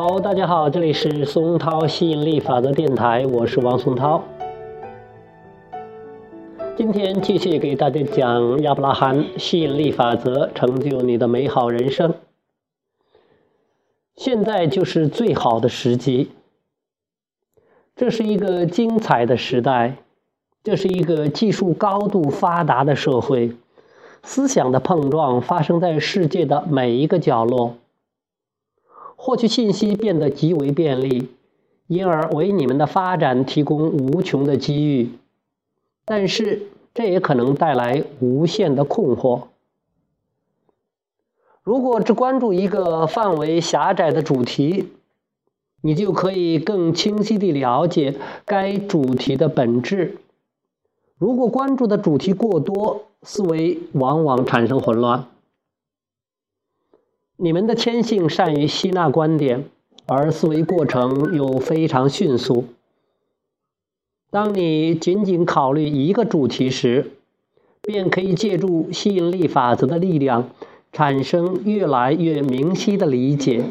好大家好，这里是松涛吸引力法则电台，我是王松涛。今天继续给大家讲亚伯拉罕吸引力法则，成就你的美好人生。现在就是最好的时机。这是一个精彩的时代，这是一个技术高度发达的社会，思想的碰撞发生在世界的每一个角落。获取信息变得极为便利，因而为你们的发展提供无穷的机遇。但是，这也可能带来无限的困惑。如果只关注一个范围狭窄的主题，你就可以更清晰地了解该主题的本质。如果关注的主题过多，思维往往产生混乱。你们的天性善于吸纳观点，而思维过程又非常迅速。当你仅仅考虑一个主题时，便可以借助吸引力法则的力量，产生越来越明晰的理解，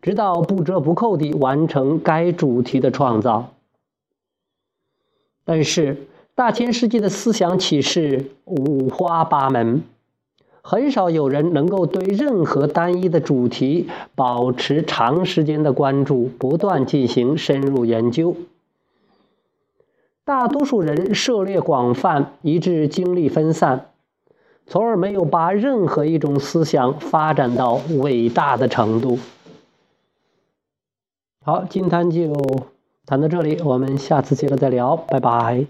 直到不折不扣地完成该主题的创造。但是，大千世界的思想启示五花八门。很少有人能够对任何单一的主题保持长时间的关注，不断进行深入研究。大多数人涉猎广泛，以致精力分散，从而没有把任何一种思想发展到伟大的程度。好，今天就谈到这里，我们下次接着再聊，拜拜。